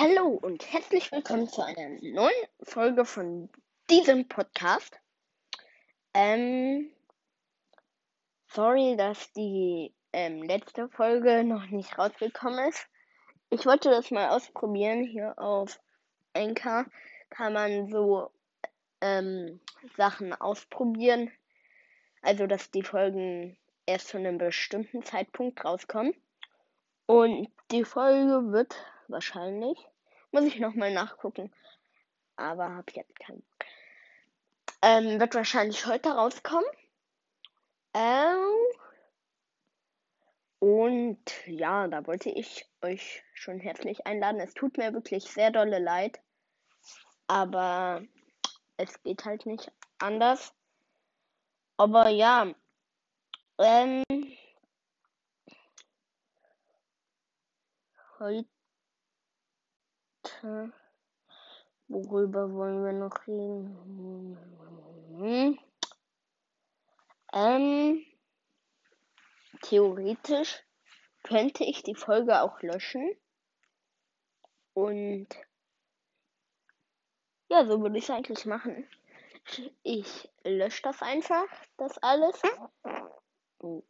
Hallo und herzlich willkommen zu einer neuen Folge von diesem Podcast. Ähm, sorry, dass die ähm, letzte Folge noch nicht rausgekommen ist. Ich wollte das mal ausprobieren. Hier auf Anchor kann man so ähm, Sachen ausprobieren. Also, dass die Folgen erst zu einem bestimmten Zeitpunkt rauskommen. Und die Folge wird wahrscheinlich. Muss ich nochmal nachgucken. Aber hab jetzt keinen. Ähm, wird wahrscheinlich heute rauskommen. Ähm, und ja, da wollte ich euch schon herzlich einladen. Es tut mir wirklich sehr dolle leid. Aber es geht halt nicht anders. Aber ja, ähm, heute Worüber wollen wir noch reden? Hm. Ähm, theoretisch könnte ich die Folge auch löschen. Und ja, so würde ich es eigentlich machen. Ich lösche das einfach, das alles. Oh?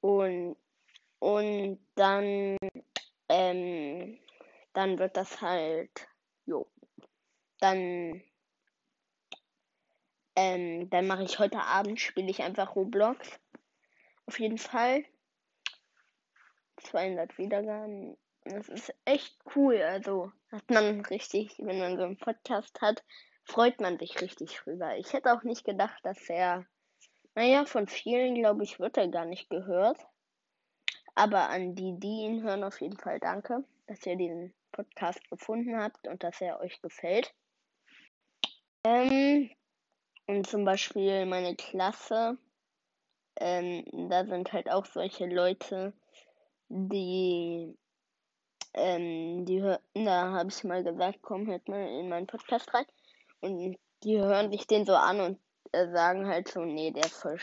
Und, und dann ähm, dann wird das halt, jo, dann, ähm, dann mache ich heute Abend, spiele ich einfach Roblox. Auf jeden Fall. 200 Wiedergaben. Das ist echt cool. Also hat man richtig, wenn man so einen Podcast hat, freut man sich richtig drüber. Ich hätte auch nicht gedacht, dass er, naja, von vielen, glaube ich, wird er gar nicht gehört. Aber an die, die ihn hören, auf jeden Fall danke, dass ihr diesen Podcast gefunden habt und dass er euch gefällt. Ähm, und zum Beispiel meine Klasse, ähm, da sind halt auch solche Leute, die, ähm, die hören, da habe ich mal gesagt, komm, hört mal in meinen Podcast rein. Und die hören sich den so an und äh, sagen halt so, nee, der ist voll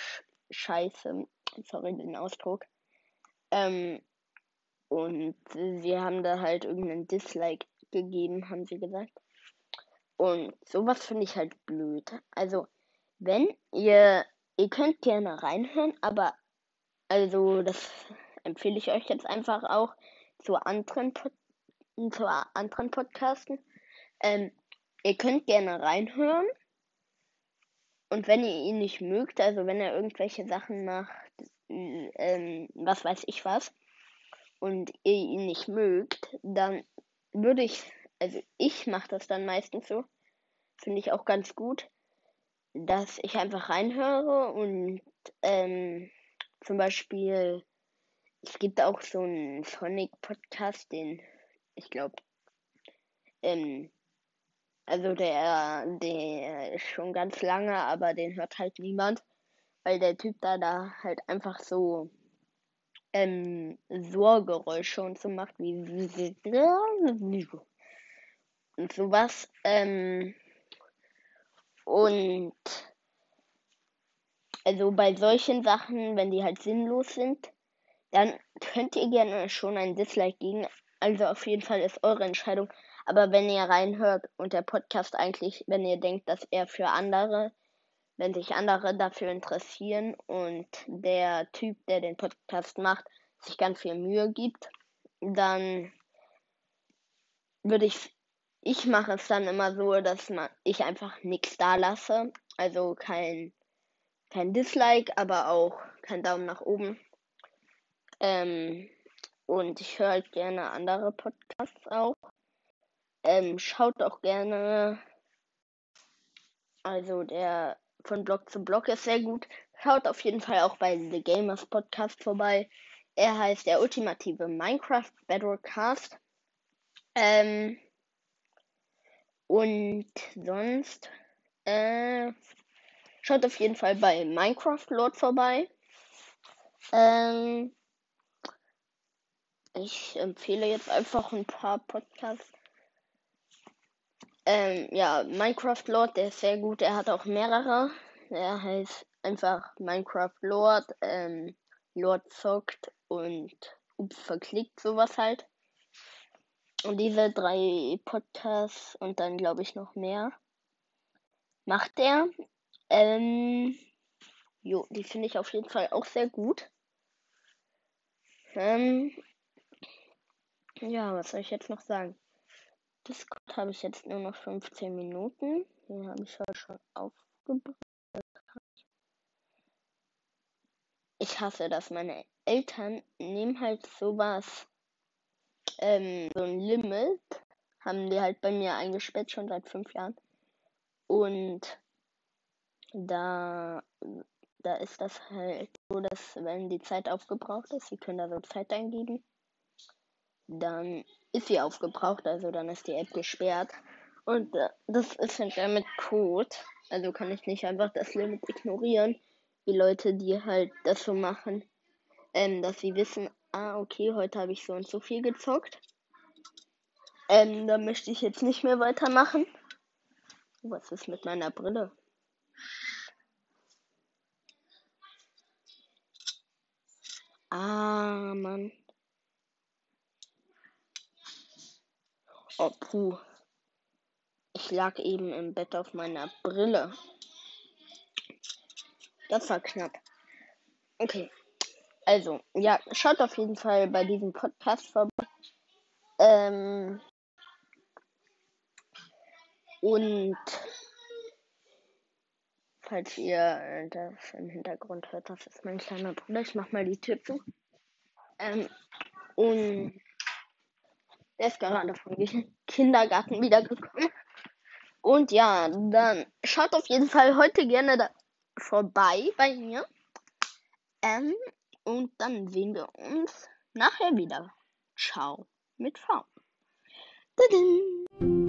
scheiße. Sorry den Ausdruck. Ähm, und sie haben da halt irgendeinen Dislike gegeben, haben sie gesagt. Und sowas finde ich halt blöd. Also, wenn ihr, ihr könnt gerne reinhören, aber also das empfehle ich euch jetzt einfach auch zu anderen, zu anderen Podcasten. Ähm, ihr könnt gerne reinhören. Und wenn ihr ihn nicht mögt, also wenn er irgendwelche Sachen macht, ähm, was weiß ich was, und ihr ihn nicht mögt, dann würde ich, also ich mache das dann meistens so, finde ich auch ganz gut, dass ich einfach reinhöre und ähm, zum Beispiel, es gibt auch so einen Sonic-Podcast, den ich glaube, ähm, also der, der ist schon ganz lange, aber den hört halt niemand weil der Typ da da halt einfach so ähm, Sohrgeräusche und so macht wie und sowas. Ähm, und also bei solchen Sachen, wenn die halt sinnlos sind, dann könnt ihr gerne schon ein Dislike geben. Also auf jeden Fall ist eure Entscheidung. Aber wenn ihr reinhört und der Podcast eigentlich, wenn ihr denkt, dass er für andere wenn sich andere dafür interessieren und der Typ, der den Podcast macht, sich ganz viel Mühe gibt, dann würde ich, ich mache es dann immer so, dass man, ich einfach nichts da lasse, also kein, kein Dislike, aber auch kein Daumen nach oben. Ähm, und ich höre halt gerne andere Podcasts auch. Ähm, schaut auch gerne, also der von Blog zu Blog ist sehr gut. Schaut auf jeden Fall auch bei The Gamers Podcast vorbei. Er heißt der ultimative Minecraft Bedrockcast. Ähm, und sonst äh, schaut auf jeden Fall bei Minecraft Lord vorbei. Ähm, ich empfehle jetzt einfach ein paar Podcasts. Ähm, ja, Minecraft Lord, der ist sehr gut. Er hat auch mehrere. Er heißt einfach Minecraft Lord, ähm, Lord zockt und ups, verklickt sowas halt. Und diese drei Podcasts und dann glaube ich noch mehr macht er. Ähm, jo, die finde ich auf jeden Fall auch sehr gut. Ähm, ja, was soll ich jetzt noch sagen? Discord habe ich jetzt nur noch 15 Minuten. Den habe ich heute schon aufgebraucht. Ich hasse das. Meine Eltern nehmen halt sowas, ähm, so ein Limit, haben die halt bei mir eingesperrt, schon seit fünf Jahren. Und da, da ist das halt so, dass wenn die Zeit aufgebraucht ist, sie können da so Zeit eingeben, dann ist sie aufgebraucht, also dann ist die App gesperrt. Und äh, das ist dann mit Code. Also kann ich nicht einfach das Limit ignorieren. Die Leute, die halt das so machen, ähm, dass sie wissen, ah, okay, heute habe ich so und so viel gezockt. Ähm, da möchte ich jetzt nicht mehr weitermachen. Was ist mit meiner Brille? Ah, Mann. Oh, puh. Ich lag eben im Bett auf meiner Brille. Das war knapp. Okay. Also, ja, schaut auf jeden Fall bei diesem Podcast vorbei. Ähm, und falls ihr das im Hintergrund hört, das ist mein kleiner Bruder. Ich mach mal die Tür zu. Ähm, und der ist gerade vom Kindergarten wiedergekommen. Und ja, dann schaut auf jeden Fall heute gerne vorbei bei mir. Ähm, und dann sehen wir uns nachher wieder. Ciao mit V. Tadam.